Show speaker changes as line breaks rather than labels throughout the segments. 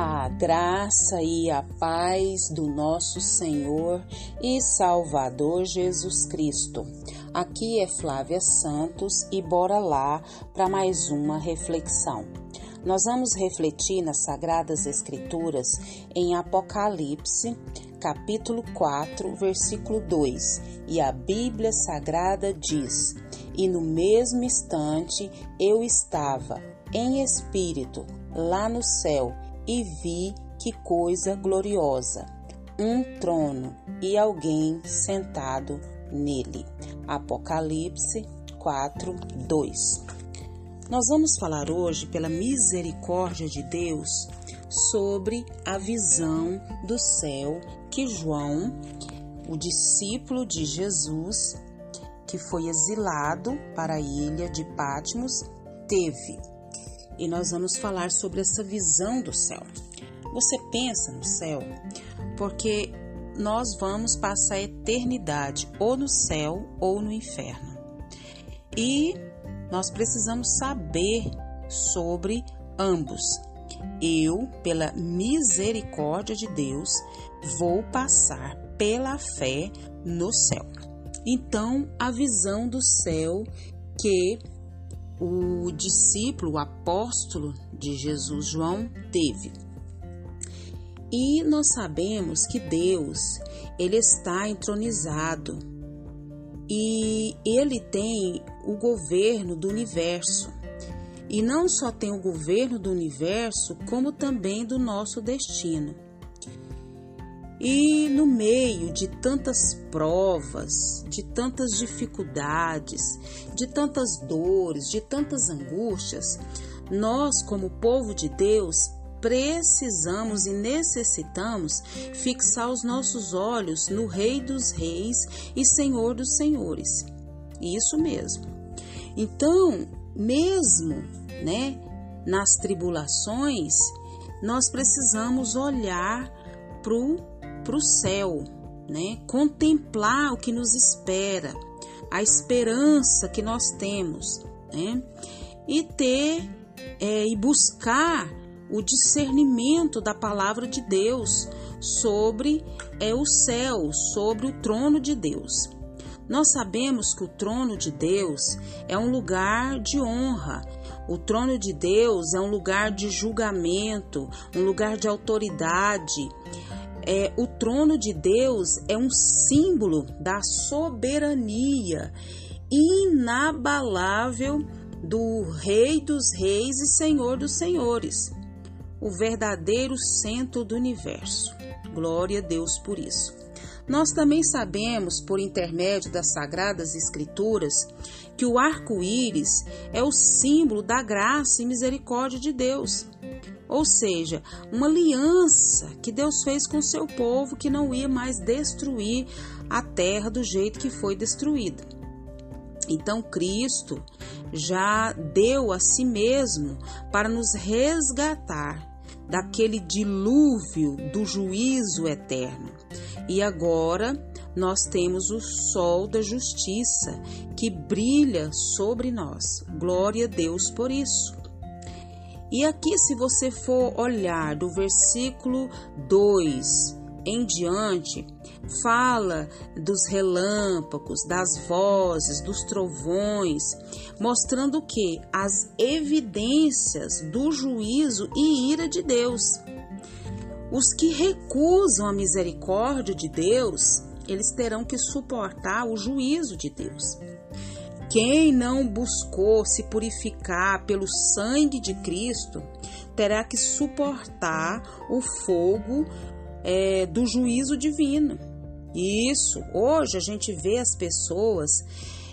A graça e a paz do nosso Senhor e Salvador Jesus Cristo. Aqui é Flávia Santos e bora lá para mais uma reflexão. Nós vamos refletir nas Sagradas Escrituras em Apocalipse, capítulo 4, versículo 2. E a Bíblia Sagrada diz: E no mesmo instante eu estava em espírito lá no céu e vi que coisa gloriosa, um trono e alguém sentado nele. Apocalipse 4, 2. Nós vamos falar hoje, pela misericórdia de Deus, sobre a visão do céu que João, o discípulo de Jesus, que foi exilado para a ilha de Patmos, teve e nós vamos falar sobre essa visão do céu. Você pensa no céu porque nós vamos passar a eternidade ou no céu ou no inferno. E nós precisamos saber sobre ambos. Eu, pela misericórdia de Deus, vou passar pela fé no céu. Então, a visão do céu que o discípulo, o apóstolo de Jesus, João, teve. E nós sabemos que Deus, ele está entronizado e ele tem o governo do universo. E não só tem o governo do universo, como também do nosso destino. E no meio de tantas provas, de tantas dificuldades, de tantas dores, de tantas angústias, nós, como povo de Deus, precisamos e necessitamos fixar os nossos olhos no Rei dos Reis e Senhor dos Senhores. Isso mesmo. Então, mesmo, né, nas tribulações, nós precisamos olhar para o para o céu, né? Contemplar o que nos espera, a esperança que nós temos, né? E ter é, e buscar o discernimento da palavra de Deus sobre é, o céu, sobre o trono de Deus. Nós sabemos que o trono de Deus é um lugar de honra. O trono de Deus é um lugar de julgamento, um lugar de autoridade é, o trono de Deus é um símbolo da soberania inabalável do Rei dos Reis e Senhor dos Senhores, o verdadeiro centro do universo. Glória a Deus por isso. Nós também sabemos, por intermédio das Sagradas Escrituras, que o arco-íris é o símbolo da graça e misericórdia de Deus. Ou seja, uma aliança que Deus fez com seu povo que não ia mais destruir a terra do jeito que foi destruída. Então Cristo já deu a si mesmo para nos resgatar daquele dilúvio do juízo eterno. E agora nós temos o sol da justiça que brilha sobre nós. Glória a Deus por isso. E aqui, se você for olhar do versículo 2 em diante, fala dos relâmpagos, das vozes, dos trovões, mostrando que as evidências do juízo e ira de Deus. Os que recusam a misericórdia de Deus, eles terão que suportar o juízo de Deus. Quem não buscou se purificar pelo sangue de Cristo terá que suportar o fogo é, do juízo divino. Isso, hoje a gente vê as pessoas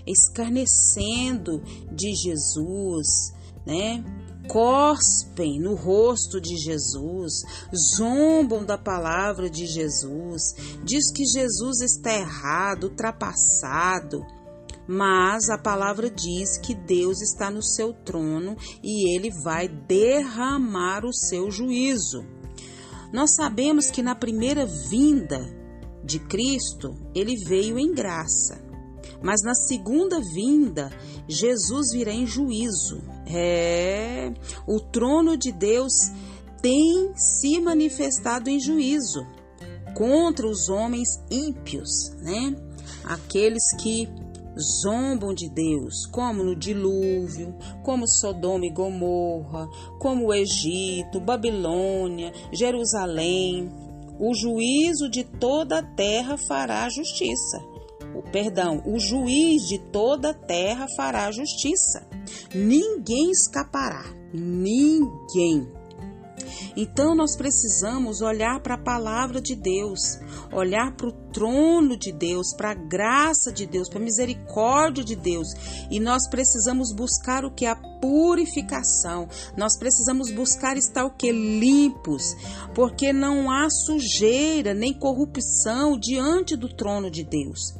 escarnecendo de Jesus, né? Cospem no rosto de Jesus, zombam da palavra de Jesus, diz que Jesus está errado, ultrapassado, mas a palavra diz que Deus está no seu trono e ele vai derramar o seu juízo. Nós sabemos que na primeira vinda de Cristo, ele veio em graça. Mas na segunda vinda, Jesus virá em juízo. É, o trono de Deus tem se manifestado em juízo contra os homens ímpios, né? Aqueles que zombam de Deus, como no dilúvio, como Sodoma e Gomorra, como o Egito, Babilônia, Jerusalém. O juízo de toda a terra fará justiça. Perdão, o juiz de toda a terra fará justiça. Ninguém escapará. Ninguém. Então nós precisamos olhar para a palavra de Deus, olhar para o trono de Deus, para a graça de Deus, para a misericórdia de Deus. E nós precisamos buscar o que? A purificação. Nós precisamos buscar estar o que? Limpos, porque não há sujeira nem corrupção diante do trono de Deus.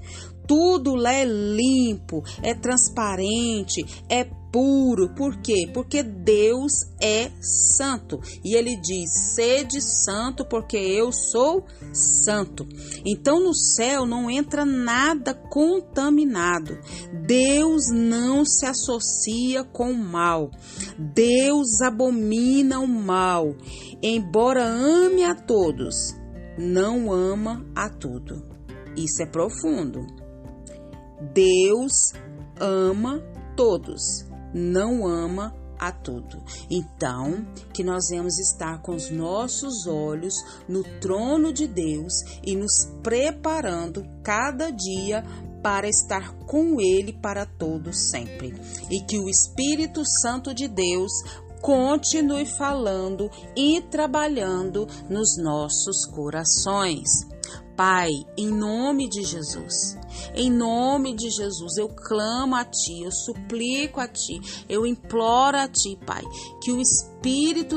Tudo lá é limpo, é transparente, é puro. Por quê? Porque Deus é santo. E ele diz: sede santo, porque eu sou santo. Então no céu não entra nada contaminado. Deus não se associa com o mal. Deus abomina o mal. Embora ame a todos, não ama a tudo. Isso é profundo. Deus ama todos, não ama a tudo. Então, que nós vamos estar com os nossos olhos no trono de Deus e nos preparando cada dia para estar com Ele para todo sempre. E que o Espírito Santo de Deus continue falando e trabalhando nos nossos corações. Pai, em nome de Jesus, em nome de Jesus, eu clamo a Ti, eu suplico a Ti, eu imploro a Ti, Pai, que o Espírito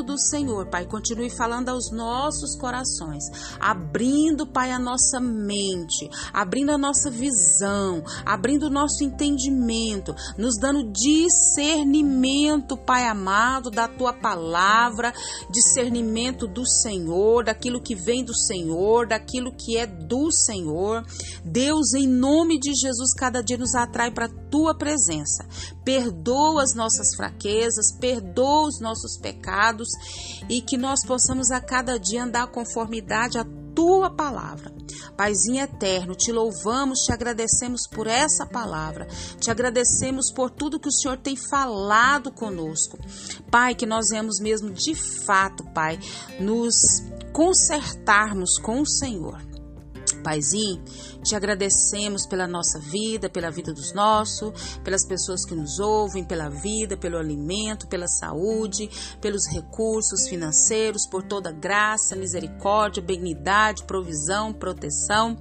do Senhor, Pai, continue falando aos nossos corações, abrindo, Pai, a nossa mente, abrindo a nossa visão, abrindo o nosso entendimento, nos dando discernimento, Pai amado, da Tua palavra, discernimento do Senhor, daquilo que vem do Senhor, daquilo que é do Senhor. Deus, em nome de Jesus, cada dia nos atrai para tua presença. Perdoa as nossas fraquezas, perdoa os nossos pecados e que nós possamos a cada dia andar conformidade à tua palavra. Paizinho eterno, te louvamos, te agradecemos por essa palavra, te agradecemos por tudo que o Senhor tem falado conosco. Pai, que nós vemos mesmo de fato, Pai, nos consertarmos com o Senhor. Paizinho, te agradecemos pela nossa vida, pela vida dos nossos, pelas pessoas que nos ouvem, pela vida, pelo alimento, pela saúde, pelos recursos financeiros, por toda graça, misericórdia, benignidade, provisão, proteção.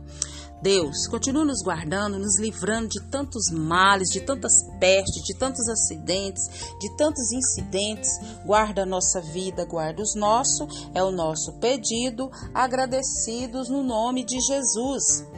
Deus, continua nos guardando, nos livrando de tantos males, de tantas pestes, de tantos acidentes, de tantos incidentes. Guarda a nossa vida, guarda os nossos, é o nosso pedido, agradecidos no nome de Jesus.